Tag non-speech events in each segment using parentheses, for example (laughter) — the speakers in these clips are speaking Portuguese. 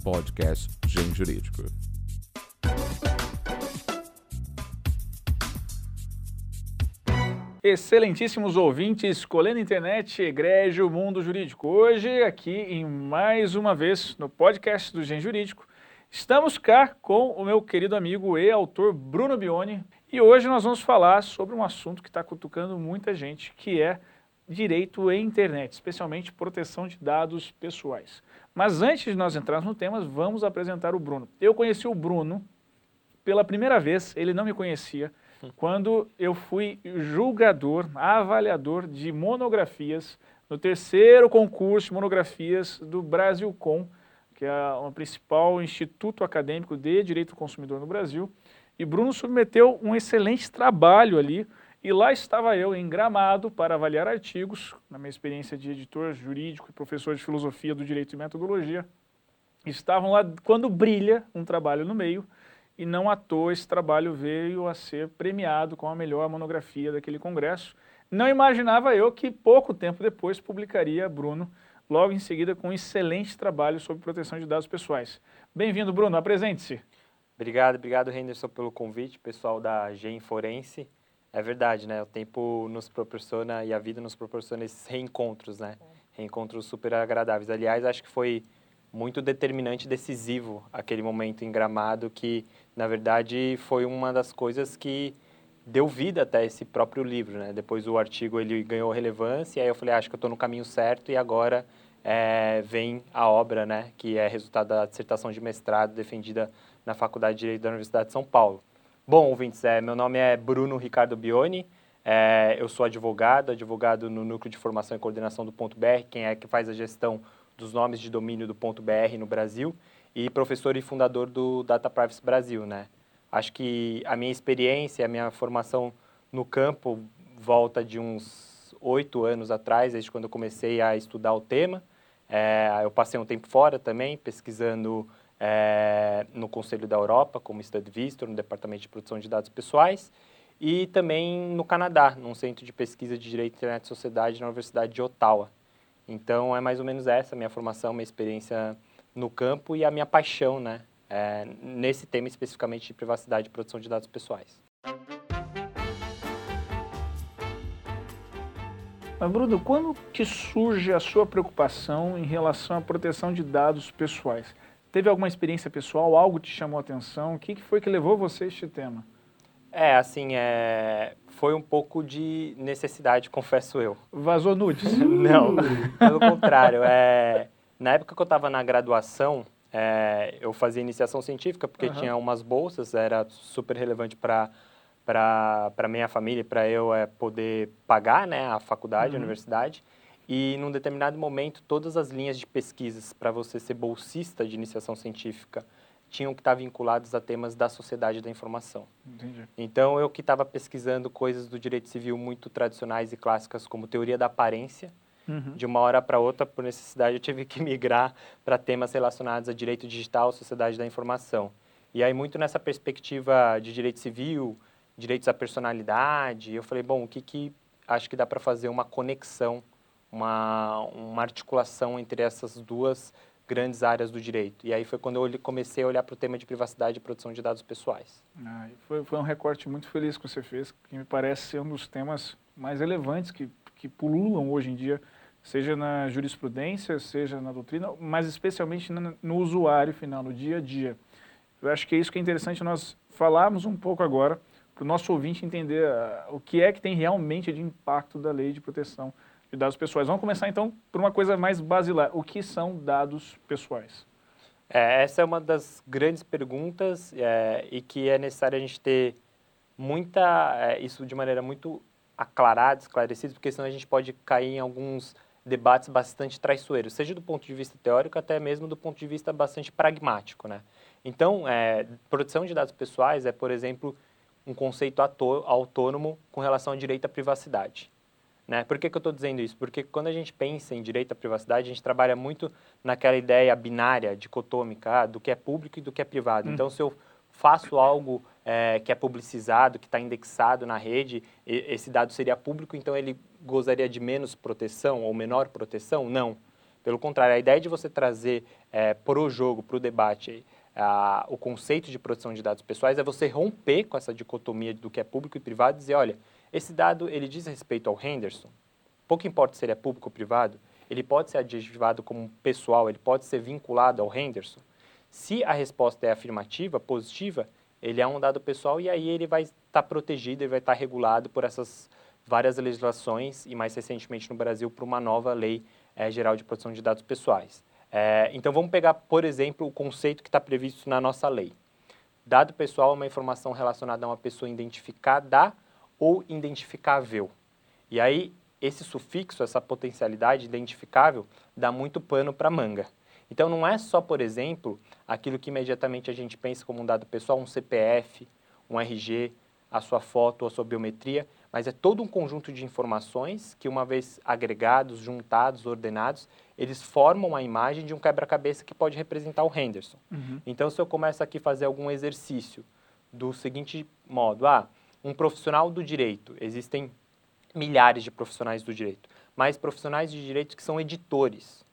podcast Gen Jurídico. Excelentíssimos ouvintes, escolhendo internet, egrégio, mundo jurídico. Hoje, aqui em mais uma vez no podcast do Gen Jurídico, estamos cá com o meu querido amigo e autor Bruno Bione. E hoje nós vamos falar sobre um assunto que está cutucando muita gente, que é direito em internet, especialmente proteção de dados pessoais. Mas antes de nós entrarmos no tema, vamos apresentar o Bruno. Eu conheci o Bruno pela primeira vez, ele não me conhecia, quando eu fui julgador, avaliador de monografias no terceiro concurso de monografias do Brasilcom, que é o principal instituto acadêmico de direito do consumidor no Brasil. E Bruno submeteu um excelente trabalho ali, e lá estava eu, em Gramado, para avaliar artigos, na minha experiência de editor jurídico e professor de filosofia do direito e metodologia. Estavam lá quando brilha um trabalho no meio, e não à toa esse trabalho veio a ser premiado com a melhor monografia daquele congresso. Não imaginava eu que pouco tempo depois publicaria Bruno, logo em seguida, com um excelente trabalho sobre proteção de dados pessoais. Bem-vindo, Bruno, apresente-se. Obrigado, obrigado, Henderson, pelo convite, pessoal da Gen Forense. É verdade, né? O tempo nos proporciona e a vida nos proporciona esses reencontros, né? Reencontros super agradáveis. Aliás, acho que foi muito determinante, decisivo aquele momento em Gramado que, na verdade, foi uma das coisas que deu vida até esse próprio livro, né? Depois o artigo ele ganhou relevância e aí eu falei, ah, acho que eu estou no caminho certo e agora é, vem a obra, né? Que é resultado da dissertação de mestrado defendida na Faculdade de Direito da Universidade de São Paulo. Bom, ouvintes, é, meu nome é Bruno Ricardo Bione, é, eu sou advogado, advogado no Núcleo de Formação e Coordenação do Ponto BR, quem é que faz a gestão dos nomes de domínio do ponto .br no Brasil e professor e fundador do Data Privacy Brasil, né? Acho que a minha experiência, a minha formação no campo volta de uns oito anos atrás, desde quando eu comecei a estudar o tema. É, eu passei um tempo fora também, pesquisando é, no Conselho da Europa, como Study no Departamento de Proteção de Dados Pessoais, e também no Canadá, num centro de pesquisa de Direito, Internet e Sociedade na Universidade de Ottawa. Então, é mais ou menos essa a minha formação, minha experiência no campo e a minha paixão, né? É, nesse tema especificamente de privacidade e proteção de dados pessoais. Mas, Bruno, quando que surge a sua preocupação em relação à proteção de dados pessoais? Teve alguma experiência pessoal, algo te chamou a atenção? O que foi que levou você a este tema? É, assim, é... foi um pouco de necessidade, confesso eu. Vazou nudes? (laughs) Não, pelo contrário. É... Na época que eu estava na graduação, é... eu fazia iniciação científica, porque uhum. tinha umas bolsas, era super relevante para para minha família, para eu é, poder pagar né, a faculdade, uhum. a universidade. E num determinado momento, todas as linhas de pesquisas para você ser bolsista de iniciação científica tinham que estar vinculados a temas da sociedade da informação. Entendi. Então, eu que estava pesquisando coisas do direito civil muito tradicionais e clássicas, como teoria da aparência, uhum. de uma hora para outra, por necessidade, eu tive que (laughs) migrar para temas relacionados a direito digital, sociedade da informação. E aí, muito nessa perspectiva de direito civil, direitos à personalidade, eu falei, bom, o que, que acho que dá para fazer uma conexão, uma, uma articulação entre essas duas grandes áreas do direito. E aí foi quando eu comecei a olhar para o tema de privacidade e proteção de dados pessoais. Ah, foi, foi um recorte muito feliz que você fez, que me parece ser um dos temas mais relevantes que, que pululam hoje em dia, seja na jurisprudência, seja na doutrina, mas especialmente no, no usuário final, no dia a dia. Eu acho que é isso que é interessante nós falarmos um pouco agora, para o nosso ouvinte entender uh, o que é que tem realmente de impacto da lei de proteção de dados pessoais. Vamos começar então por uma coisa mais basilar. O que são dados pessoais? É, essa é uma das grandes perguntas é, e que é necessário a gente ter muita é, isso de maneira muito aclarada, esclarecida, porque senão a gente pode cair em alguns debates bastante traiçoeiros, seja do ponto de vista teórico até mesmo do ponto de vista bastante pragmático, né? Então, é, proteção de dados pessoais é, por exemplo, um conceito autônomo com relação ao direito à privacidade. Né? Por que, que eu estou dizendo isso? Porque quando a gente pensa em direito à privacidade, a gente trabalha muito naquela ideia binária, dicotômica, ah, do que é público e do que é privado. Hum. Então, se eu faço algo é, que é publicizado, que está indexado na rede, esse dado seria público, então ele gozaria de menos proteção ou menor proteção? Não. Pelo contrário, a ideia de você trazer é, para o jogo, para o debate, a, o conceito de proteção de dados pessoais é você romper com essa dicotomia do que é público e privado e dizer, olha, esse dado ele diz respeito ao Henderson, pouco importa se ele é público ou privado, ele pode ser adjetivado como pessoal, ele pode ser vinculado ao Henderson. Se a resposta é afirmativa, positiva, ele é um dado pessoal e aí ele vai estar tá protegido, ele vai estar tá regulado por essas várias legislações e mais recentemente no Brasil por uma nova lei é, geral de proteção de dados pessoais. É, então vamos pegar, por exemplo, o conceito que está previsto na nossa lei. Dado pessoal é uma informação relacionada a uma pessoa identificada ou identificável. E aí esse sufixo, essa potencialidade identificável, dá muito pano para manga. Então não é só, por exemplo, aquilo que imediatamente a gente pensa como um dado pessoal, um CPF, um RG, a sua foto, a sua biometria, mas é todo um conjunto de informações que, uma vez agregados, juntados, ordenados, eles formam a imagem de um quebra-cabeça que pode representar o Henderson. Uhum. Então, se eu começo aqui a fazer algum exercício do seguinte modo, ah, um profissional do direito, existem milhares de profissionais do direito, mas profissionais de direito que são editores.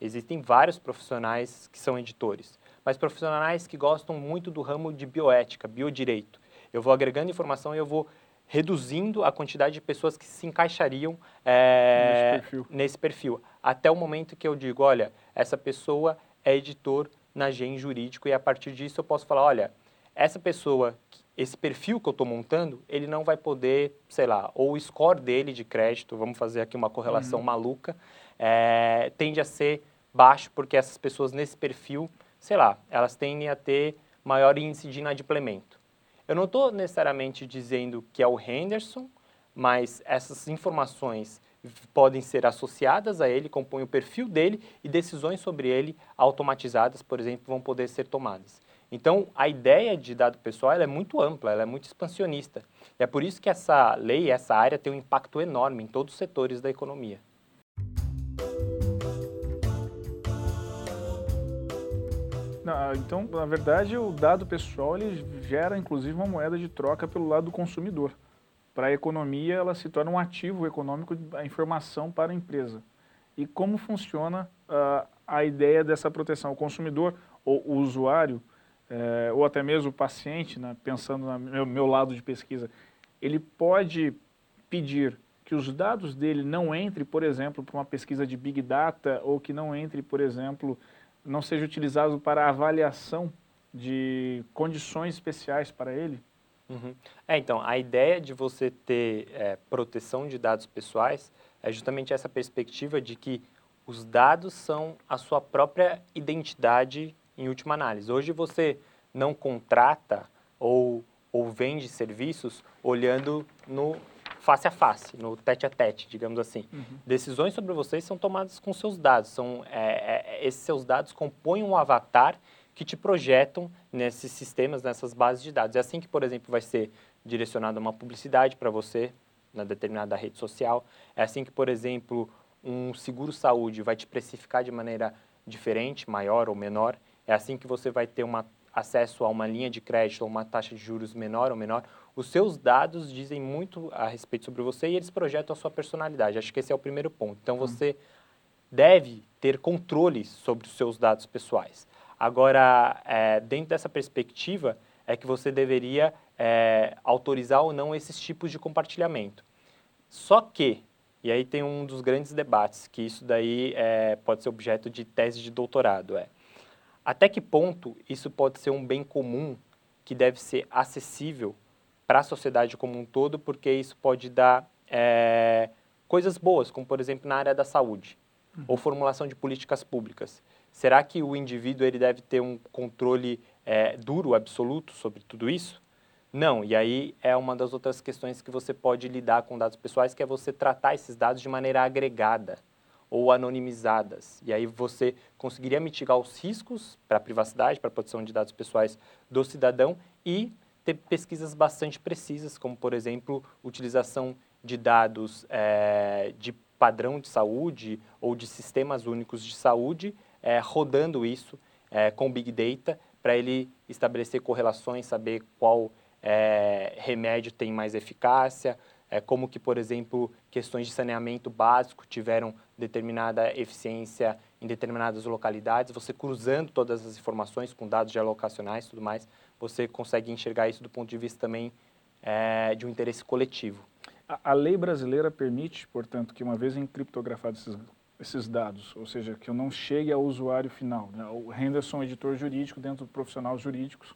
Existem vários profissionais que são editores, mas profissionais que gostam muito do ramo de bioética, biodireito. Eu vou agregando informação e eu vou reduzindo a quantidade de pessoas que se encaixariam é, nesse, perfil. nesse, perfil. Até o momento que eu digo, olha, essa pessoa é editor na GEM Jurídico e a partir disso eu posso falar, olha, essa pessoa, esse perfil que eu estou montando, ele não vai poder, sei lá, ou o score dele de crédito, vamos fazer aqui uma correlação uhum. maluca, é, tende a ser baixo porque essas pessoas nesse perfil, sei lá, elas tendem a ter maior índice de inadimplemento. Eu não estou necessariamente dizendo que é o Henderson, mas essas informações podem ser associadas a ele, compõem o perfil dele e decisões sobre ele automatizadas, por exemplo, vão poder ser tomadas. Então, a ideia de dado pessoal é muito ampla, ela é muito expansionista. E é por isso que essa lei, essa área tem um impacto enorme em todos os setores da economia. Então, na verdade, o dado pessoal ele gera, inclusive, uma moeda de troca pelo lado do consumidor. Para a economia, ela se torna um ativo econômico, a informação para a empresa. E como funciona uh, a ideia dessa proteção? O consumidor, ou o usuário, eh, ou até mesmo o paciente, né, pensando no meu, meu lado de pesquisa, ele pode pedir que os dados dele não entrem, por exemplo, para uma pesquisa de Big Data, ou que não entre, por exemplo, não seja utilizado para avaliação de condições especiais para ele? Uhum. É, então, a ideia de você ter é, proteção de dados pessoais é justamente essa perspectiva de que os dados são a sua própria identidade em última análise. Hoje você não contrata ou, ou vende serviços olhando no face a face, no tete a tete, digamos assim. Uhum. Decisões sobre vocês são tomadas com seus dados. São, é, é, esses seus dados compõem um avatar que te projetam nesses sistemas, nessas bases de dados. É assim que, por exemplo, vai ser direcionada uma publicidade para você na determinada rede social. É assim que, por exemplo, um seguro-saúde vai te precificar de maneira diferente, maior ou menor. É assim que você vai ter uma, acesso a uma linha de crédito ou uma taxa de juros menor ou menor os seus dados dizem muito a respeito sobre você e eles projetam a sua personalidade. Acho que esse é o primeiro ponto. Então, você deve ter controle sobre os seus dados pessoais. Agora, é, dentro dessa perspectiva, é que você deveria é, autorizar ou não esses tipos de compartilhamento. Só que, e aí tem um dos grandes debates, que isso daí é, pode ser objeto de tese de doutorado, é até que ponto isso pode ser um bem comum que deve ser acessível para a sociedade como um todo, porque isso pode dar é, coisas boas, como por exemplo na área da saúde uhum. ou formulação de políticas públicas. Será que o indivíduo ele deve ter um controle é, duro, absoluto sobre tudo isso? Não, e aí é uma das outras questões que você pode lidar com dados pessoais, que é você tratar esses dados de maneira agregada ou anonimizadas. E aí você conseguiria mitigar os riscos para a privacidade, para a proteção de dados pessoais do cidadão e ter pesquisas bastante precisas, como, por exemplo, utilização de dados é, de padrão de saúde ou de sistemas únicos de saúde, é, rodando isso é, com Big Data, para ele estabelecer correlações, saber qual remédio tem mais eficácia, como que, por exemplo, questões de saneamento básico tiveram determinada eficiência em determinadas localidades, você cruzando todas as informações com dados geolocacionais e tudo mais, você consegue enxergar isso do ponto de vista também é, de um interesse coletivo. A, a, lei brasileira permite, portanto, que uma vez encriptografados esses, esses dados, ou seja, que eu não chegue ao usuário final, né? o Henderson, editor jurídico, dentro do profissional jurídicos,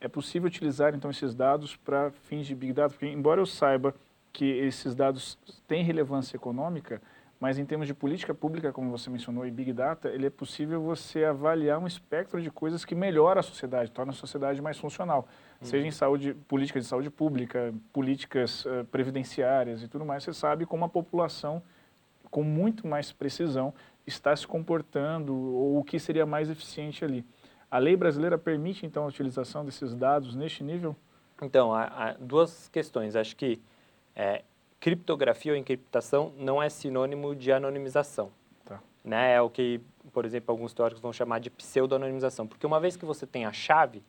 é possível utilizar então esses dados para fins de Big Data? Porque embora eu saiba que esses dados têm relevância econômica, mas em termos de política pública, como você mencionou, e Big Data, ele é possível você avaliar um espectro de coisas que melhora a sociedade, torna a sociedade mais funcional. Uhum. Seja em saúde, política de saúde pública, políticas uh, previdenciárias e tudo mais, você sabe como a população, com muito mais precisão, está se comportando ou o que seria mais eficiente ali. A lei brasileira permite, então, a utilização desses dados neste nível? Então, há, há duas questões. Acho que é, criptografia ou encriptação não é sinônimo de anonimização. Tá. Né? É o que, por exemplo, alguns teóricos vão chamar de pseudo-anonimização. Porque uma vez que você tem a chave,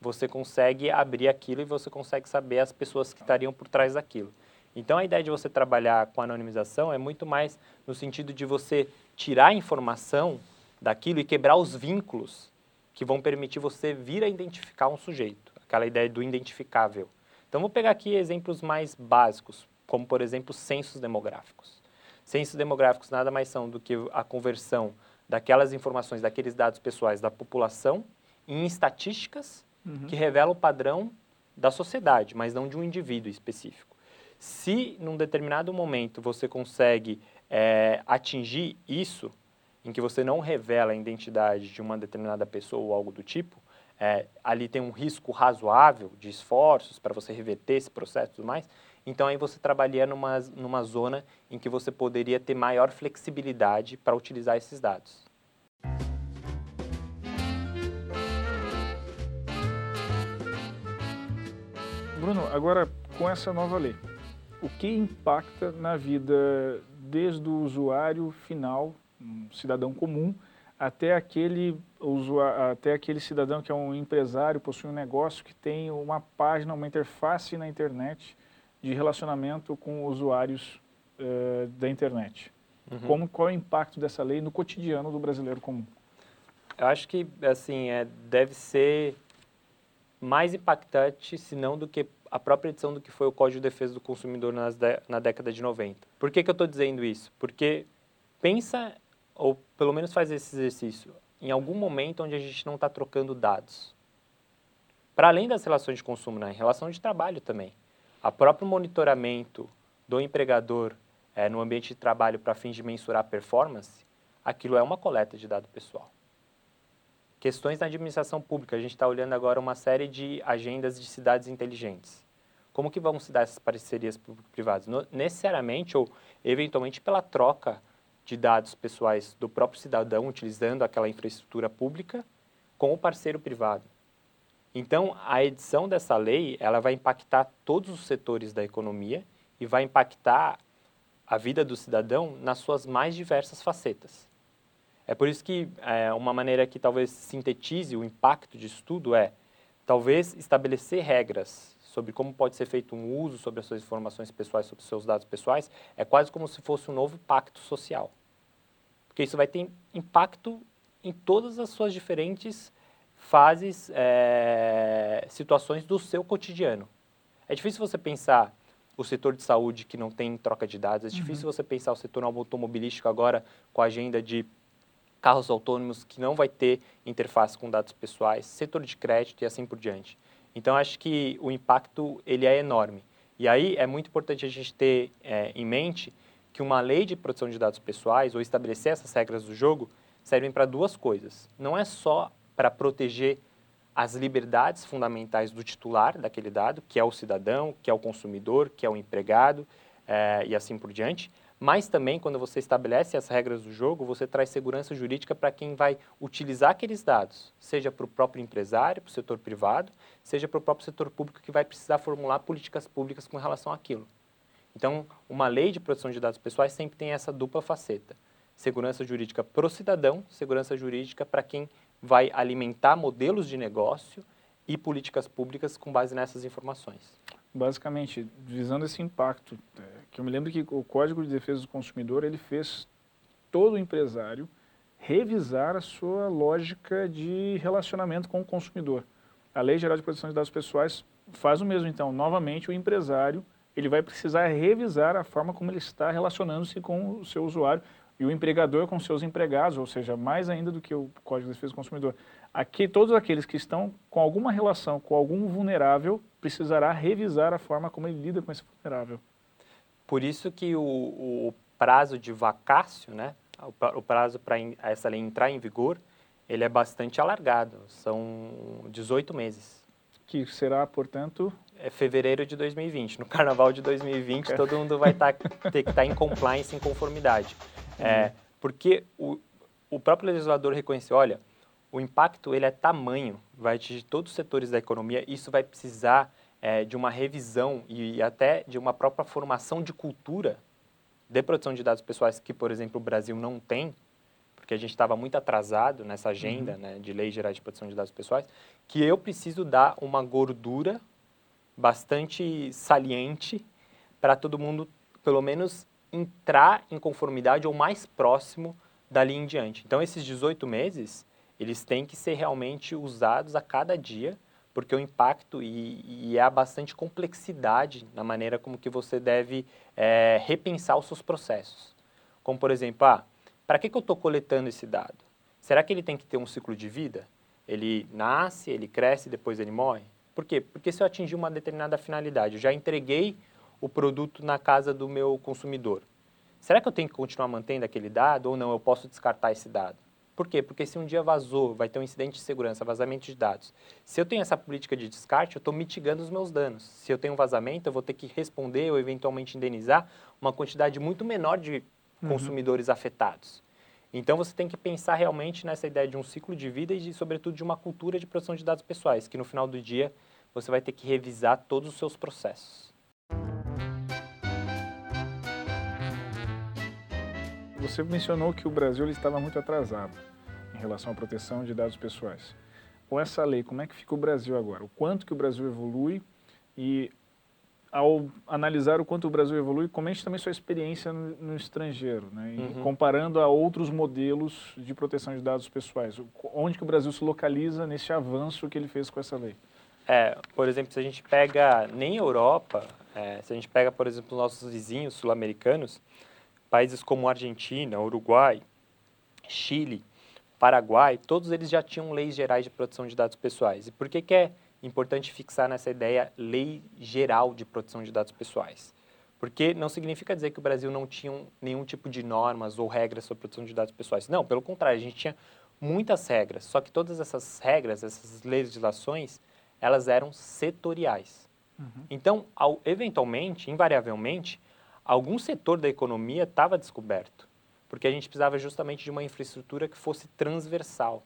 você consegue abrir aquilo e você consegue saber as pessoas que estariam por trás daquilo. Então, a ideia de você trabalhar com anonimização é muito mais no sentido de você tirar a informação daquilo e quebrar os vínculos que vão permitir você vir a identificar um sujeito. Aquela ideia do identificável. Então, vou pegar aqui exemplos mais básicos como, por exemplo, censos demográficos. Censos demográficos nada mais são do que a conversão daquelas informações, daqueles dados pessoais da população em estatísticas uhum. que revelam o padrão da sociedade, mas não de um indivíduo específico. Se, num determinado momento, você consegue é, atingir isso, em que você não revela a identidade de uma determinada pessoa ou algo do tipo, é, ali tem um risco razoável de esforços para você reverter esse processo e tudo mais, então aí você trabalharia numa, numa zona em que você poderia ter maior flexibilidade para utilizar esses dados. Bruno, agora com essa nova lei, o que impacta na vida desde o usuário final, um cidadão comum, até aquele, usuário, até aquele cidadão que é um empresário, possui um negócio que tem uma página, uma interface na internet de relacionamento com usuários uh, da internet. Uhum. Como, qual é o impacto dessa lei no cotidiano do brasileiro comum? Eu acho que, assim, é, deve ser mais impactante, se não do que a própria edição do que foi o Código de Defesa do Consumidor nas de, na década de 90. Por que, que eu estou dizendo isso? Porque pensa, ou pelo menos faz esse exercício, em algum momento onde a gente não está trocando dados. Para além das relações de consumo, né? em relação de trabalho também. A próprio monitoramento do empregador é, no ambiente de trabalho para fins de mensurar performance, aquilo é uma coleta de dado pessoal. Questões na administração pública, a gente está olhando agora uma série de agendas de cidades inteligentes. Como que vão se dar essas parcerias público-privadas? Necessariamente ou eventualmente pela troca de dados pessoais do próprio cidadão utilizando aquela infraestrutura pública com o parceiro privado. Então, a edição dessa lei, ela vai impactar todos os setores da economia e vai impactar a vida do cidadão nas suas mais diversas facetas. É por isso que é, uma maneira que talvez sintetize o impacto disso tudo é, talvez, estabelecer regras sobre como pode ser feito um uso sobre as suas informações pessoais, sobre os seus dados pessoais, é quase como se fosse um novo pacto social. Porque isso vai ter impacto em todas as suas diferentes fases, é, situações do seu cotidiano. É difícil você pensar o setor de saúde que não tem troca de dados, é uhum. difícil você pensar o setor automobilístico agora com a agenda de carros autônomos que não vai ter interface com dados pessoais, setor de crédito e assim por diante. Então, acho que o impacto ele é enorme. E aí é muito importante a gente ter é, em mente que uma lei de proteção de dados pessoais ou estabelecer essas regras do jogo servem para duas coisas. Não é só para proteger as liberdades fundamentais do titular daquele dado, que é o cidadão, que é o consumidor, que é o empregado é, e assim por diante. Mas também, quando você estabelece as regras do jogo, você traz segurança jurídica para quem vai utilizar aqueles dados, seja para o próprio empresário, para o setor privado, seja para o próprio setor público que vai precisar formular políticas públicas com relação àquilo. Então, uma lei de proteção de dados pessoais sempre tem essa dupla faceta: segurança jurídica para o cidadão, segurança jurídica para quem vai alimentar modelos de negócio e políticas públicas com base nessas informações. Basicamente, visando esse impacto, é, que eu me lembro que o Código de Defesa do Consumidor ele fez todo empresário revisar a sua lógica de relacionamento com o consumidor. A Lei Geral de Proteção de Dados Pessoais faz o mesmo. Então, novamente, o empresário ele vai precisar revisar a forma como ele está relacionando-se com o seu usuário e o empregador com seus empregados, ou seja, mais ainda do que o Código de Defesa do Consumidor. Aqui, todos aqueles que estão com alguma relação com algum vulnerável precisará revisar a forma como ele lida com esse vulnerável. Por isso que o, o prazo de vacácio, né, o prazo para essa lei entrar em vigor, ele é bastante alargado, são 18 meses. Que será, portanto... É fevereiro de 2020. No carnaval de 2020, todo mundo vai tá, ter que estar tá em compliance, em conformidade. É, porque o, o próprio legislador reconheceu, olha, o impacto ele é tamanho, vai atingir todos os setores da economia, isso vai precisar é, de uma revisão e até de uma própria formação de cultura de proteção de dados pessoais que, por exemplo, o Brasil não tem, porque a gente estava muito atrasado nessa agenda uhum. né, de leis gerais de proteção de dados pessoais, que eu preciso dar uma gordura bastante saliente para todo mundo, pelo menos, entrar em conformidade ou mais próximo dali em diante. Então, esses 18 meses, eles têm que ser realmente usados a cada dia, porque o impacto e, e há bastante complexidade na maneira como que você deve é, repensar os seus processos. Como, por exemplo, ah, para que, que eu estou coletando esse dado? Será que ele tem que ter um ciclo de vida? Ele nasce, ele cresce, depois ele morre? Por quê? Porque se eu atingir uma determinada finalidade, eu já entreguei o produto na casa do meu consumidor. Será que eu tenho que continuar mantendo aquele dado ou não? Eu posso descartar esse dado? Por quê? Porque se um dia vazou, vai ter um incidente de segurança, vazamento de dados. Se eu tenho essa política de descarte, eu estou mitigando os meus danos. Se eu tenho um vazamento, eu vou ter que responder ou eventualmente indenizar uma quantidade muito menor de uhum. consumidores afetados. Então você tem que pensar realmente nessa ideia de um ciclo de vida e, de, sobretudo, de uma cultura de proteção de dados pessoais, que no final do dia você vai ter que revisar todos os seus processos. Você mencionou que o Brasil estava muito atrasado em relação à proteção de dados pessoais. Com essa lei, como é que fica o Brasil agora? O quanto que o Brasil evolui e ao analisar o quanto o Brasil evolui, comente também sua experiência no, no estrangeiro, né? Uhum. comparando a outros modelos de proteção de dados pessoais. Onde que o Brasil se localiza nesse avanço que ele fez com essa lei? É, por exemplo, se a gente pega nem Europa, é, se a gente pega, por exemplo, nossos vizinhos sul-americanos, Países como Argentina, Uruguai, Chile, Paraguai, todos eles já tinham leis gerais de proteção de dados pessoais. E por que, que é importante fixar nessa ideia lei geral de proteção de dados pessoais? Porque não significa dizer que o Brasil não tinha nenhum tipo de normas ou regras sobre proteção de dados pessoais. Não, pelo contrário, a gente tinha muitas regras. Só que todas essas regras, essas legislações, elas eram setoriais. Uhum. Então, ao, eventualmente, invariavelmente, algum setor da economia estava descoberto, porque a gente precisava justamente de uma infraestrutura que fosse transversal.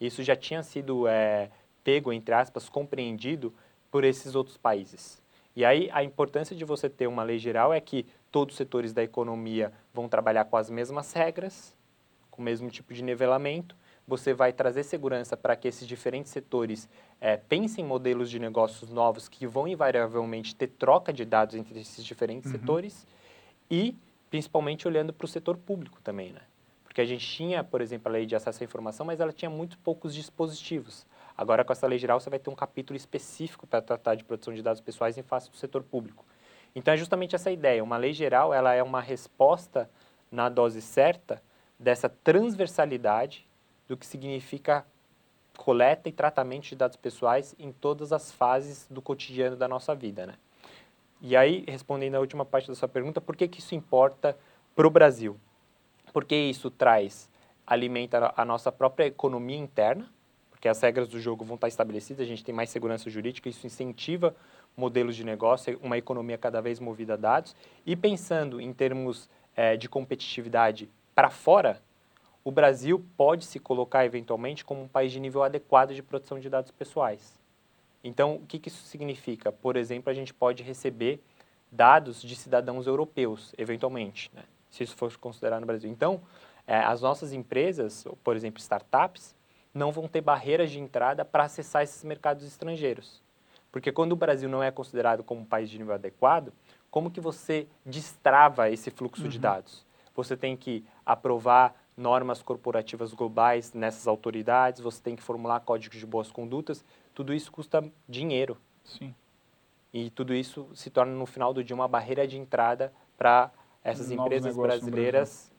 Isso já tinha sido é, pego, entre aspas, compreendido por esses outros países. E aí a importância de você ter uma lei geral é que todos os setores da economia vão trabalhar com as mesmas regras, com o mesmo tipo de nivelamento. Você vai trazer segurança para que esses diferentes setores é, pensem em modelos de negócios novos que vão invariavelmente ter troca de dados entre esses diferentes uhum. setores e principalmente olhando para o setor público também, né? Porque a gente tinha, por exemplo, a lei de acesso à informação, mas ela tinha muito poucos dispositivos. Agora, com essa lei geral, você vai ter um capítulo específico para tratar de proteção de dados pessoais em face do setor público. Então, é justamente essa ideia. Uma lei geral, ela é uma resposta na dose certa dessa transversalidade do que significa coleta e tratamento de dados pessoais em todas as fases do cotidiano da nossa vida, né? E aí, respondendo a última parte da sua pergunta, por que, que isso importa para o Brasil? Porque isso traz, alimenta a nossa própria economia interna, porque as regras do jogo vão estar estabelecidas, a gente tem mais segurança jurídica, isso incentiva modelos de negócio, uma economia cada vez movida a dados. E pensando em termos é, de competitividade para fora, o Brasil pode se colocar eventualmente como um país de nível adequado de proteção de dados pessoais. Então, o que, que isso significa? Por exemplo, a gente pode receber dados de cidadãos europeus, eventualmente, né? se isso for considerado no Brasil. Então, é, as nossas empresas, por exemplo, startups, não vão ter barreiras de entrada para acessar esses mercados estrangeiros. Porque quando o Brasil não é considerado como um país de nível adequado, como que você destrava esse fluxo uhum. de dados? Você tem que aprovar normas corporativas globais nessas autoridades, você tem que formular códigos de boas condutas, tudo isso custa dinheiro. Sim. E tudo isso se torna, no final do dia, uma barreira de entrada para essas Novos empresas brasileiras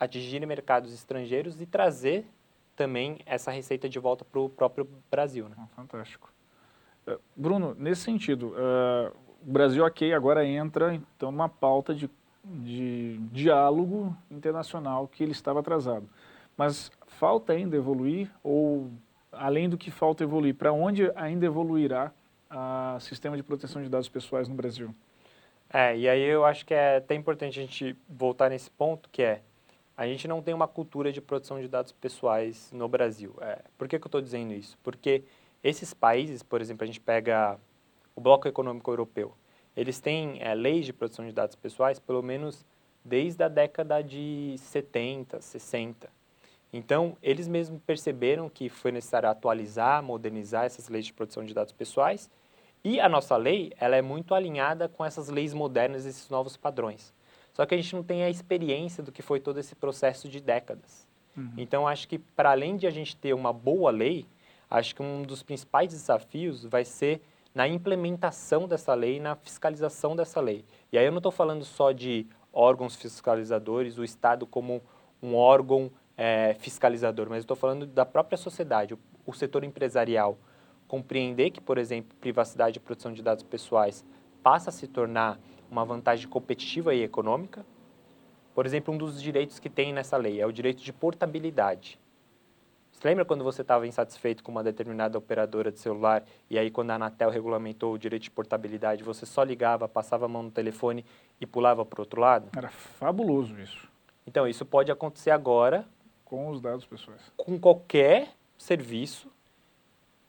atingirem mercados estrangeiros e trazer também essa receita de volta para o próprio Brasil. Né? Ah, fantástico. Uh, Bruno, nesse sentido, uh, o Brasil, ok, agora entra então numa pauta de, de diálogo internacional que ele estava atrasado. Mas falta ainda evoluir ou, além do que falta evoluir, para onde ainda evoluirá o sistema de proteção de dados pessoais no Brasil? É, e aí eu acho que é até importante a gente voltar nesse ponto, que é, a gente não tem uma cultura de proteção de dados pessoais no Brasil. É, por que, que eu estou dizendo isso? Porque esses países, por exemplo, a gente pega o Bloco Econômico Europeu, eles têm é, leis de proteção de dados pessoais pelo menos desde a década de 70, 60. Então, eles mesmos perceberam que foi necessário atualizar, modernizar essas leis de proteção de dados pessoais e a nossa lei, ela é muito alinhada com essas leis modernas, esses novos padrões. Só que a gente não tem a experiência do que foi todo esse processo de décadas. Uhum. Então, acho que para além de a gente ter uma boa lei, acho que um dos principais desafios vai ser na implementação dessa lei, na fiscalização dessa lei. E aí eu não estou falando só de órgãos fiscalizadores, o Estado como um órgão é, fiscalizador, mas estou falando da própria sociedade, o, o setor empresarial, compreender que, por exemplo, privacidade e proteção de dados pessoais passa a se tornar uma vantagem competitiva e econômica. Por exemplo, um dos direitos que tem nessa lei é o direito de portabilidade. Você lembra quando você estava insatisfeito com uma determinada operadora de celular e aí quando a Anatel regulamentou o direito de portabilidade, você só ligava, passava a mão no telefone e pulava para o outro lado? Era fabuloso isso. Então, isso pode acontecer agora com os dados pessoais. Com qualquer serviço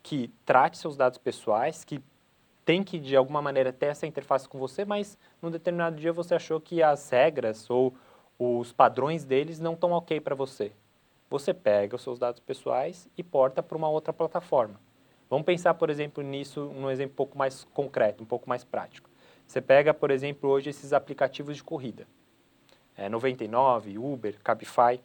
que trate seus dados pessoais, que tem que de alguma maneira ter essa interface com você, mas num determinado dia você achou que as regras ou os padrões deles não estão ok para você. Você pega os seus dados pessoais e porta para uma outra plataforma. Vamos pensar, por exemplo, nisso num exemplo um pouco mais concreto, um pouco mais prático. Você pega, por exemplo, hoje esses aplicativos de corrida. É, 99, Uber, Cabify.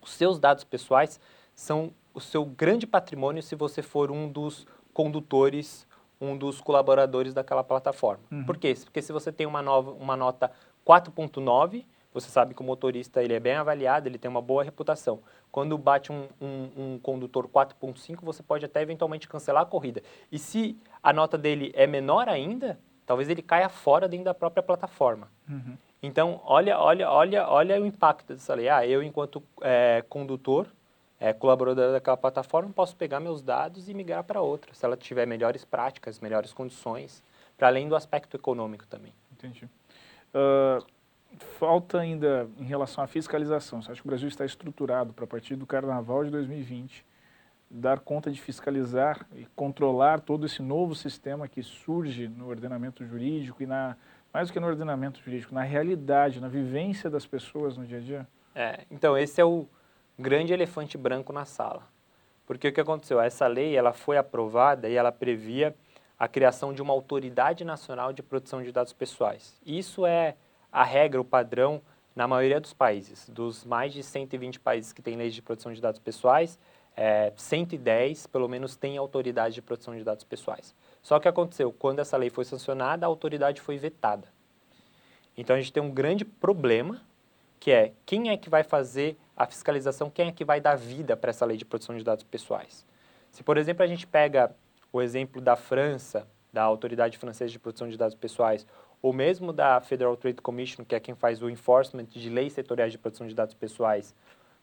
Os seus dados pessoais são o seu grande patrimônio se você for um dos condutores, um dos colaboradores daquela plataforma. Uhum. Por quê? Porque se você tem uma, nova, uma nota 4.9, você sabe que o motorista ele é bem avaliado, ele tem uma boa reputação. Quando bate um, um, um condutor 4.5, você pode até eventualmente cancelar a corrida. E se a nota dele é menor ainda, talvez ele caia fora dentro da própria plataforma. Uhum. Então, olha, olha, olha, olha o impacto dessa lei. Ah, eu, enquanto é, condutor, é, colaborador daquela plataforma, posso pegar meus dados e migrar para outra, se ela tiver melhores práticas, melhores condições, para além do aspecto econômico também. Entendi. Uh, falta ainda em relação à fiscalização. Você acha que o Brasil está estruturado para, a partir do Carnaval de 2020, dar conta de fiscalizar e controlar todo esse novo sistema que surge no ordenamento jurídico e na mais do que no ordenamento jurídico, na realidade, na vivência das pessoas no dia a dia? É, então esse é o grande elefante branco na sala. Porque o que aconteceu? Essa lei ela foi aprovada e ela previa a criação de uma autoridade nacional de proteção de dados pessoais. Isso é a regra, o padrão na maioria dos países. Dos mais de 120 países que têm leis de proteção de dados pessoais, é, 110 pelo menos têm autoridade de proteção de dados pessoais. Só que aconteceu, quando essa lei foi sancionada, a autoridade foi vetada. Então a gente tem um grande problema, que é quem é que vai fazer a fiscalização, quem é que vai dar vida para essa lei de proteção de dados pessoais. Se, por exemplo, a gente pega o exemplo da França, da Autoridade Francesa de Proteção de Dados Pessoais, ou mesmo da Federal Trade Commission, que é quem faz o enforcement de leis setoriais de proteção de dados pessoais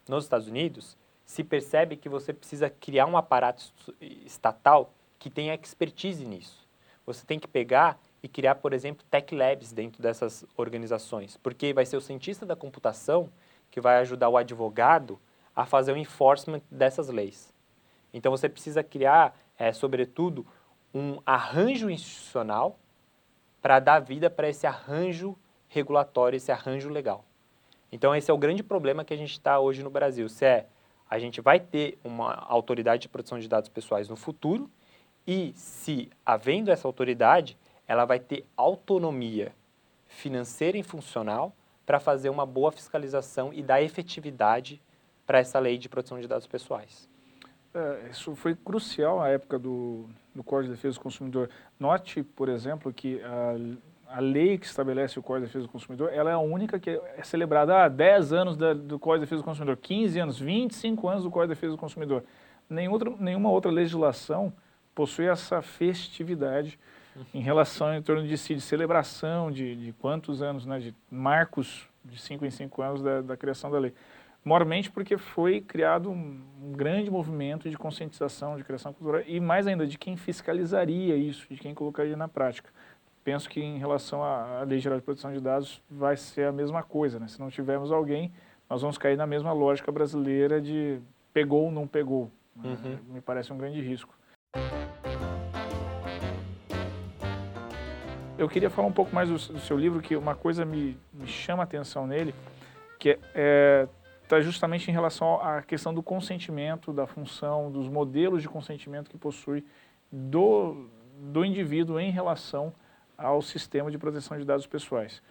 nos Estados Unidos, se percebe que você precisa criar um aparato estatal que tenha expertise nisso. Você tem que pegar e criar, por exemplo, tech labs dentro dessas organizações, porque vai ser o cientista da computação que vai ajudar o advogado a fazer o enforcement dessas leis. Então você precisa criar, é, sobretudo, um arranjo institucional para dar vida para esse arranjo regulatório, esse arranjo legal. Então esse é o grande problema que a gente está hoje no Brasil. Se é a gente vai ter uma autoridade de proteção de dados pessoais no futuro e se havendo essa autoridade, ela vai ter autonomia financeira e funcional para fazer uma boa fiscalização e dar efetividade para essa lei de proteção de dados pessoais. É, isso foi crucial na época do, do Código de Defesa do Consumidor. Note, por exemplo, que a, a lei que estabelece o Código de Defesa do Consumidor, ela é a única que é celebrada há 10 anos da, do Código de Defesa do Consumidor, 15 anos, 25 anos do Código de Defesa do Consumidor. Nenhum outro, nenhuma outra legislação possui essa festividade em relação em torno de si, de celebração de, de quantos anos, né, de marcos de cinco em cinco anos da, da criação da lei. Mormente porque foi criado um, um, grande movimento de conscientização, de criação cultural e mais ainda de quem fiscalizaria isso, de quem colocaria na prática. Penso que em relação à, à Lei Geral de Proteção de Dados vai ser a mesma coisa, né? Se não tivermos alguém, nós vamos cair na mesma lógica brasileira de pegou ou não pegou. Né? Uhum. Me parece um grande risco. Eu queria falar um pouco mais do, do seu livro, que uma coisa me, me chama a atenção nele, que está é, justamente em relação à questão do consentimento, da função, dos modelos de consentimento que possui do, do indivíduo em relação ao sistema de proteção de dados pessoais.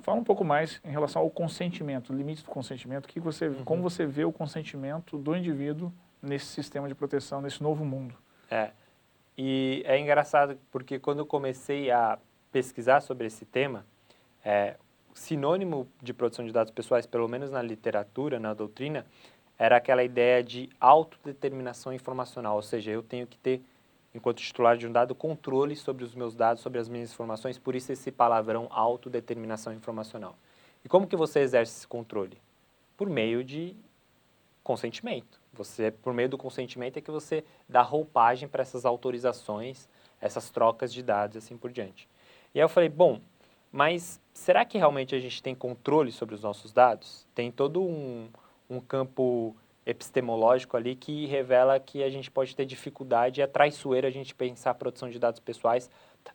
Fala um pouco mais em relação ao consentimento, limites do consentimento, que você, uhum. como você vê o consentimento do indivíduo nesse sistema de proteção, nesse novo mundo. É, e é engraçado porque quando eu comecei a pesquisar sobre esse tema, é, sinônimo de proteção de dados pessoais, pelo menos na literatura, na doutrina, era aquela ideia de autodeterminação informacional, ou seja, eu tenho que ter, enquanto titular de um dado, controle sobre os meus dados, sobre as minhas informações, por isso esse palavrão autodeterminação informacional. E como que você exerce esse controle? Por meio de consentimento. Você, por meio do consentimento é que você dá roupagem para essas autorizações, essas trocas de dados e assim por diante. E aí eu falei, bom, mas será que realmente a gente tem controle sobre os nossos dados? Tem todo um, um campo epistemológico ali que revela que a gente pode ter dificuldade, é traiçoeiro a gente pensar a produção de dados pessoais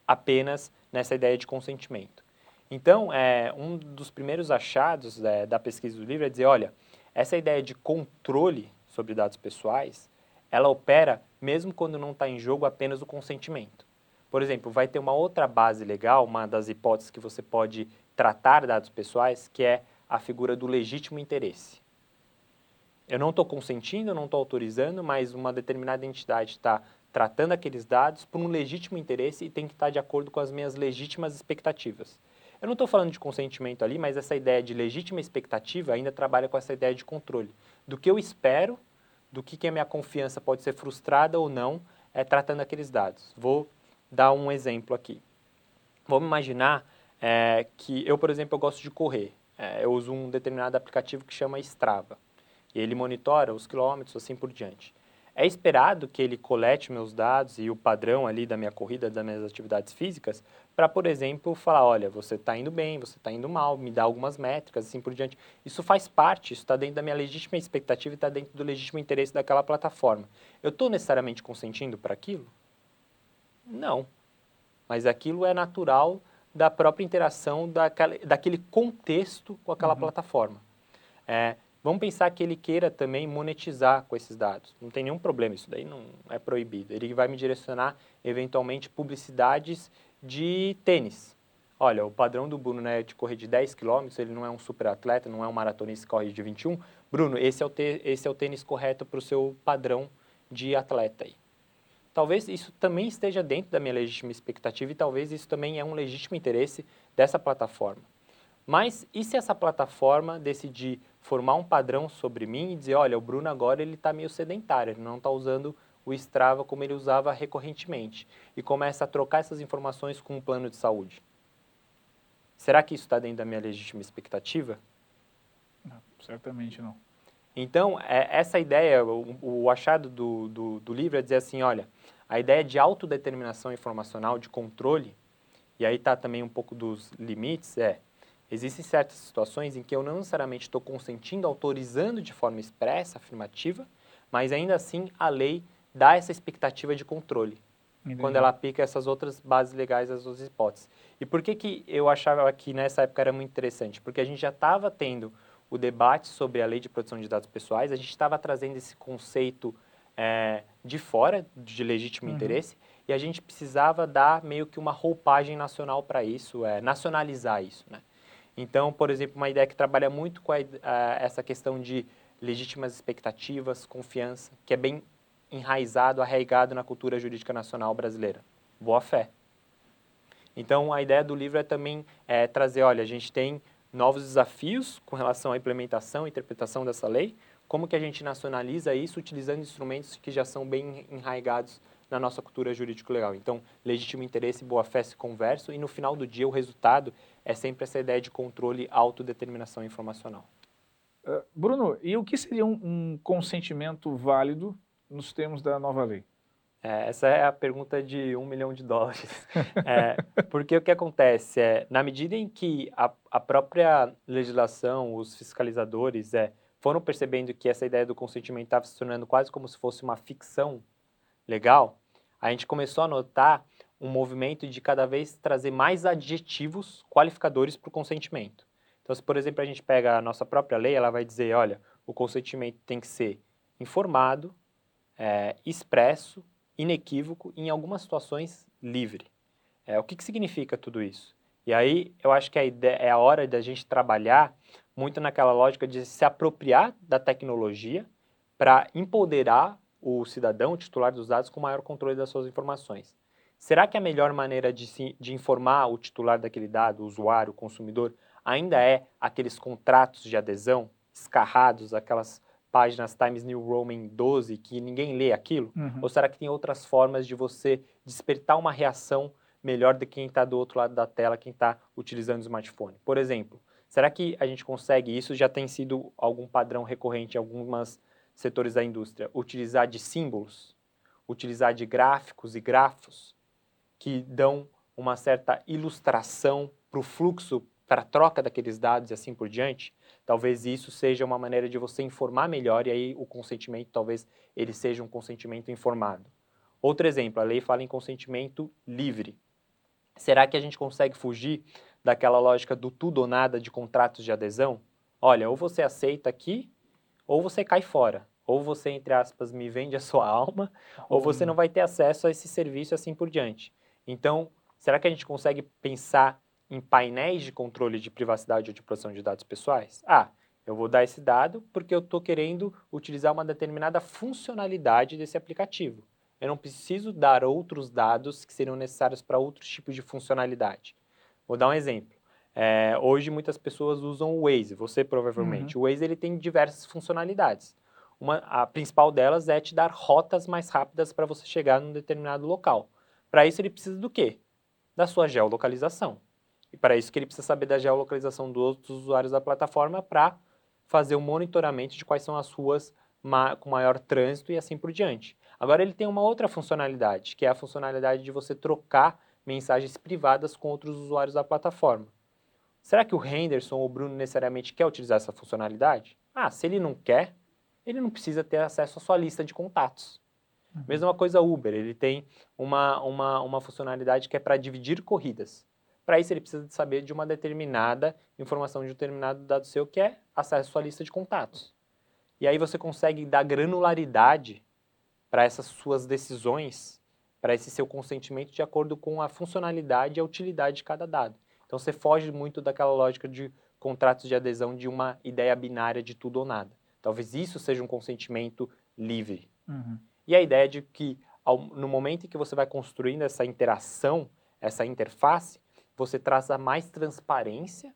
apenas nessa ideia de consentimento. Então, é, um dos primeiros achados é, da pesquisa do livro é dizer, olha, essa ideia de controle sobre dados pessoais, ela opera mesmo quando não está em jogo apenas o consentimento. Por exemplo, vai ter uma outra base legal, uma das hipóteses que você pode tratar dados pessoais, que é a figura do legítimo interesse. Eu não estou consentindo, eu não estou autorizando, mas uma determinada entidade está tratando aqueles dados por um legítimo interesse e tem que estar de acordo com as minhas legítimas expectativas. Eu não estou falando de consentimento ali, mas essa ideia de legítima expectativa ainda trabalha com essa ideia de controle. Do que eu espero, do que, que a minha confiança pode ser frustrada ou não, é tratando aqueles dados. Vou dar um exemplo aqui. Vamos imaginar é, que eu, por exemplo, eu gosto de correr. É, eu uso um determinado aplicativo que chama Strava. E ele monitora os quilômetros, assim por diante. É esperado que ele colete meus dados e o padrão ali da minha corrida, das minhas atividades físicas, para, por exemplo, falar, olha, você está indo bem, você está indo mal, me dá algumas métricas, assim por diante. Isso faz parte, isso está dentro da minha legítima expectativa e está dentro do legítimo interesse daquela plataforma. Eu estou necessariamente consentindo para aquilo? Não. Mas aquilo é natural da própria interação daquela, daquele contexto com aquela uhum. plataforma. É, vamos pensar que ele queira também monetizar com esses dados. Não tem nenhum problema, isso daí não é proibido. Ele vai me direcionar, eventualmente, publicidades de tênis. Olha, o padrão do Bruno né, é de correr de 10 km, ele não é um super atleta, não é um maratonista que corre de 21. Bruno, esse é o, esse é o tênis correto para o seu padrão de atleta aí. Talvez isso também esteja dentro da minha legítima expectativa e talvez isso também é um legítimo interesse dessa plataforma. Mas e se essa plataforma decidir formar um padrão sobre mim e dizer, olha, o Bruno agora ele está meio sedentário, ele não está usando o Strava como ele usava recorrentemente e começa a trocar essas informações com um plano de saúde? Será que isso está dentro da minha legítima expectativa? Não, certamente não. Então, é, essa ideia, o, o achado do, do, do, livro é dizer assim, olha, a ideia de autodeterminação informacional, de controle, e aí está também um pouco dos limites, é, existem certas situações em que eu não necessariamente estou consentindo, autorizando de forma expressa, afirmativa, mas ainda assim a lei dá essa expectativa de controle, Entendi. quando ela aplica essas outras bases legais, as outras hipóteses. E por que, que eu achava que nessa época era muito interessante? Porque a gente já estava tendo o debate sobre a lei de proteção de dados pessoais, a gente estava trazendo esse conceito é, de fora, de legítimo uhum. interesse, e a gente precisava dar meio que uma roupagem nacional para isso, é, nacionalizar isso, né? Então, por exemplo, uma ideia que trabalha muito com a, a, essa questão de legítimas expectativas, confiança, que é bem enraizado, arraigado na cultura jurídica nacional brasileira. Boa fé. Então, a ideia do livro é também é, trazer, olha, a gente tem novos desafios com relação à implementação e interpretação dessa lei, como que a gente nacionaliza isso utilizando instrumentos que já são bem enraigados na nossa cultura jurídico-legal. Então, legítimo interesse, boa-fé se converso, e no final do dia o resultado é sempre essa ideia de controle, autodeterminação informacional. Uh, Bruno, e o que seria um, um, consentimento válido nos termos da nova lei? É, essa é a pergunta de um milhão de dólares. (laughs) é, porque o que acontece é, na medida em que a, a própria legislação, os fiscalizadores é, foram percebendo que essa ideia do consentimento estava se tornando quase como se fosse uma ficção legal, a gente começou a notar um movimento de cada vez trazer mais adjetivos qualificadores para o consentimento. Então, se por exemplo a gente pega a nossa própria lei, ela vai dizer, olha, o consentimento tem que ser informado, é, expresso, inequívoco e em algumas situações livre. É, o que, que significa tudo isso? E aí eu acho que a ideia, é a hora da gente trabalhar muito naquela lógica de se apropriar da tecnologia para empoderar o cidadão, o titular dos dados, com maior controle das suas informações. Será que a melhor maneira de, se, de informar o titular daquele dado, o usuário, o consumidor, ainda é aqueles contratos de adesão escarrados, aquelas páginas Times New Roman 12 que ninguém lê aquilo? Uhum. Ou será que tem outras formas de você despertar uma reação melhor de quem está do outro lado da tela, quem está utilizando o smartphone? Por exemplo, será que a gente consegue, isso já tem sido algum padrão recorrente em algumas setores da indústria, utilizar de símbolos, utilizar de gráficos e grafos que dão uma certa ilustração para o fluxo, para a troca daqueles dados e assim por diante, talvez isso seja uma maneira de você informar melhor e aí o consentimento talvez ele seja um consentimento informado. Outro exemplo, a lei fala em consentimento livre. Será que a gente consegue fugir daquela lógica do tudo ou nada de contratos de adesão? Olha, ou você aceita aqui ou você cai fora. Ou você, entre aspas, me vende a sua alma, ou você não vai ter acesso a esse serviço assim por diante. Então, será que a gente consegue pensar em painéis de controle de privacidade ou de proteção de dados pessoais? Ah, eu vou dar esse dado porque eu estou querendo utilizar uma determinada funcionalidade desse aplicativo. Eu não preciso dar outros dados que seriam necessários para outros tipos de funcionalidade. Vou dar um exemplo. É, hoje muitas pessoas usam o Waze, você provavelmente. Uhum. O Waze ele tem diversas funcionalidades. Uma, a principal delas é te dar rotas mais rápidas para você chegar num determinado local. Para isso ele precisa do quê? Da sua geolocalização. E para isso que ele precisa saber da geolocalização dos outros usuários da plataforma para fazer o um monitoramento de quais são as ruas ma com maior trânsito e assim por diante. Agora ele tem uma outra funcionalidade, que é a funcionalidade de você trocar mensagens privadas com outros usuários da plataforma. Será que o Henderson ou o Bruno necessariamente quer utilizar essa funcionalidade? Ah, se ele não quer, ele não precisa ter acesso à sua lista de contatos. Uhum. Mesma coisa Uber, ele tem uma, uma, uma funcionalidade que é para dividir corridas. Para isso ele precisa saber de uma determinada informação de um determinado dado seu que é acesso à sua lista de contatos. E aí você consegue dar granularidade para essas suas decisões, para esse seu consentimento de acordo com a funcionalidade e a utilidade de cada dado. Então você foge muito daquela lógica de contratos de adesão de uma ideia binária de tudo ou nada. Talvez isso seja um consentimento livre. Uhum. E a ideia de que ao, no momento em que você vai construindo essa interação, essa interface, você traça mais transparência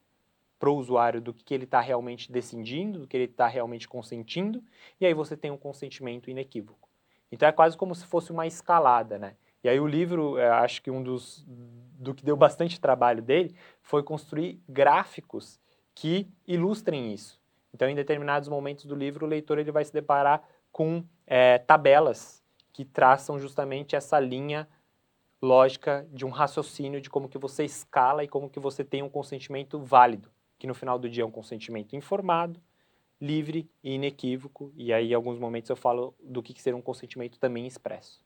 para o usuário do que ele está realmente decidindo, do que ele está realmente consentindo, e aí você tem um consentimento inequívoco. Então é quase como se fosse uma escalada, né? E aí o livro, acho que um dos do que deu bastante trabalho dele foi construir gráficos que ilustrem isso. Então, em determinados momentos do livro, o leitor ele vai se deparar com é, tabelas que traçam justamente essa linha lógica de um raciocínio de como que você escala e como que você tem um consentimento válido, que no final do dia é um consentimento informado, livre e inequívoco. E aí, em alguns momentos, eu falo do que ser um consentimento também expresso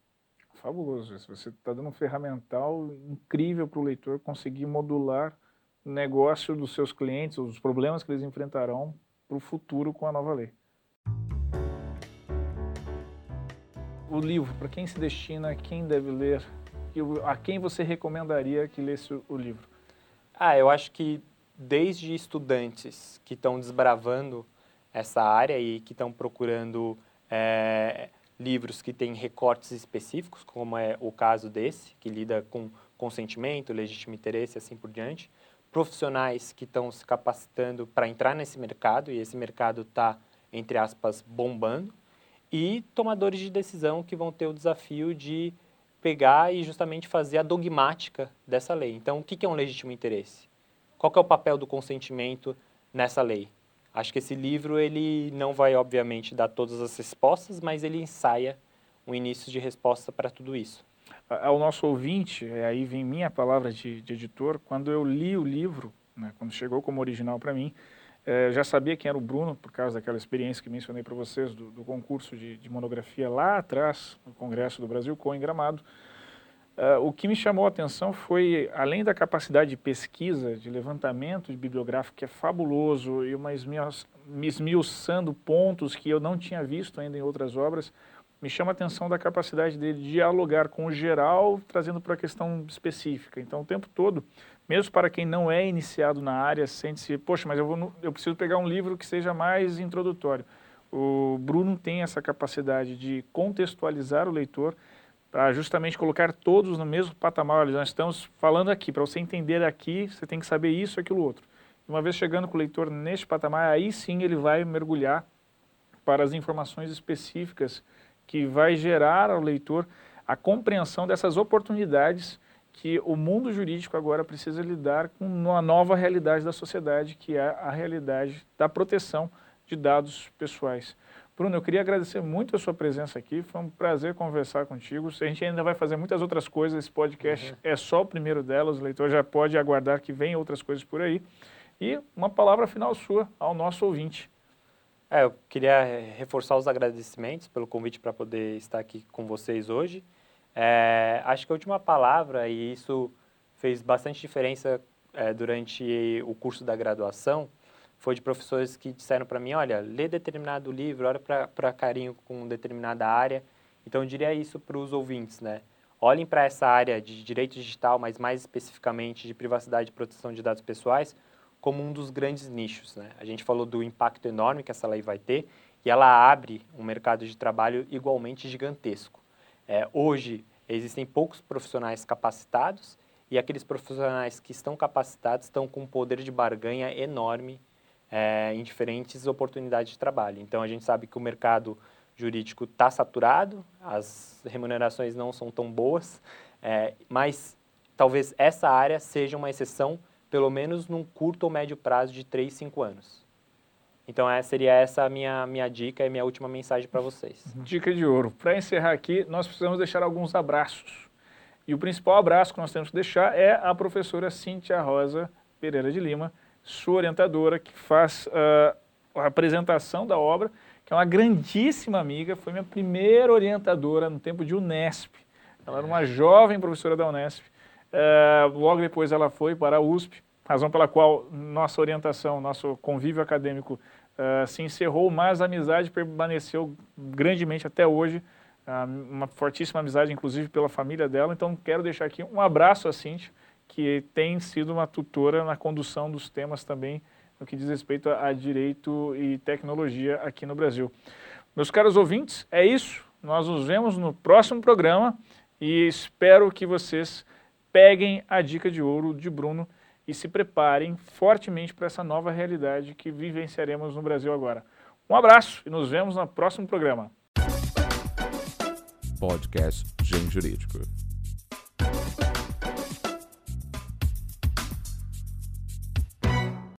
fabuloso isso. Você está dando um ferramental incrível para o leitor conseguir modular o negócio dos seus clientes, os problemas que eles enfrentarão para o futuro com a nova lei. O livro, para quem se destina, quem deve ler, a quem você recomendaria que lesse o livro? Ah, eu acho que desde estudantes que estão desbravando essa área e que estão procurando é, livros que têm recortes específicos, como é o caso desse, que lida com consentimento, legítimo interesse e assim por diante. Profissionais que estão se capacitando para entrar nesse mercado, e esse mercado está, entre aspas, bombando. E tomadores de decisão que vão ter o desafio de pegar e justamente fazer a dogmática dessa lei. Então, o que é um legítimo interesse? Qual é o papel do consentimento nessa lei? Acho que esse livro ele não vai obviamente dar todas as respostas, mas ele ensaia um início de resposta para tudo isso. Ao nosso ouvinte, é, aí vem minha palavra de, de editor, quando eu li o livro, né, quando chegou como original para mim, é, já sabia quem era o Bruno, por causa daquela experiência que mencionei para vocês, do, do concurso de, de, monografia lá atrás, no Congresso do Brasil, com em Gramado. Uh, o que me chamou a atenção foi, além da capacidade de pesquisa, de levantamento de bibliográfico, que é fabuloso, e uma esmiuçando pontos que eu não tinha visto ainda em outras obras, me chama a atenção da capacidade dele de dialogar com o geral, trazendo para a questão específica. Então, o tempo todo, mesmo para quem não é iniciado na área, sente-se, poxa, mas eu, vou, eu preciso pegar um livro que seja mais introdutório. O Bruno tem essa capacidade de contextualizar o leitor, para justamente colocar todos no mesmo patamar. Olha, nós estamos falando aqui, para você entender aqui, você tem que saber isso e aquilo outro. Uma vez chegando com o leitor neste patamar, aí sim ele vai mergulhar para as informações específicas que vai gerar ao leitor a compreensão dessas oportunidades que o mundo jurídico agora precisa lidar com uma nova realidade da sociedade, que é a realidade da proteção de dados pessoais. Bruno, eu queria agradecer muito a sua presença aqui. Foi um prazer conversar contigo. A gente ainda vai fazer muitas outras coisas. Esse podcast uhum. é só o primeiro delas. O leitor já pode aguardar que venham outras coisas por aí. E uma palavra final sua ao nosso ouvinte. É, eu queria reforçar os agradecimentos pelo convite para poder estar aqui com vocês hoje. É, acho que a última palavra, e isso fez bastante diferença é, durante o curso da graduação, foi de professores que disseram para mim, olha, lê determinado livro, olha para carinho com determinada área. Então, eu diria isso para os ouvintes, né? Olhem para essa área de direito digital, mas mais especificamente de privacidade e proteção de dados pessoais, como um dos grandes nichos, né? A gente falou do impacto enorme que essa lei vai ter e ela abre um mercado de trabalho igualmente gigantesco. É, hoje, existem poucos profissionais capacitados e aqueles profissionais que estão capacitados estão com um poder de barganha enorme é, em diferentes oportunidades de trabalho. Então, a gente sabe que o mercado jurídico está saturado, as remunerações não são tão boas, é, mas talvez essa área seja uma exceção, pelo menos num curto ou médio prazo de 3, 5 anos. Então, essa seria essa a minha, minha dica e minha última mensagem para vocês. Dica de ouro. Para encerrar aqui, nós precisamos deixar alguns abraços. E o principal abraço que nós temos que deixar é a professora Cíntia Rosa Pereira de Lima, sua orientadora, que faz uh, a apresentação da obra, que é uma grandíssima amiga, foi minha primeira orientadora no tempo de Unesp. Ela era uma jovem professora da Unesp. Uh, logo depois ela foi para a USP, razão pela qual nossa orientação, nosso convívio acadêmico uh, se encerrou, mas a amizade permaneceu grandemente até hoje. uma fortíssima amizade, inclusive, pela família dela. Então, quero deixar aqui um abraço a Cintia que tem sido uma tutora na condução dos temas também no que diz respeito a, a direito e tecnologia aqui no Brasil. Meus caros ouvintes, é isso. Nós nos vemos no próximo programa e espero que vocês peguem a dica de ouro de Bruno e se preparem fortemente para essa nova realidade que vivenciaremos no Brasil agora. Um abraço e nos vemos no próximo programa. Podcast Gen Jurídico.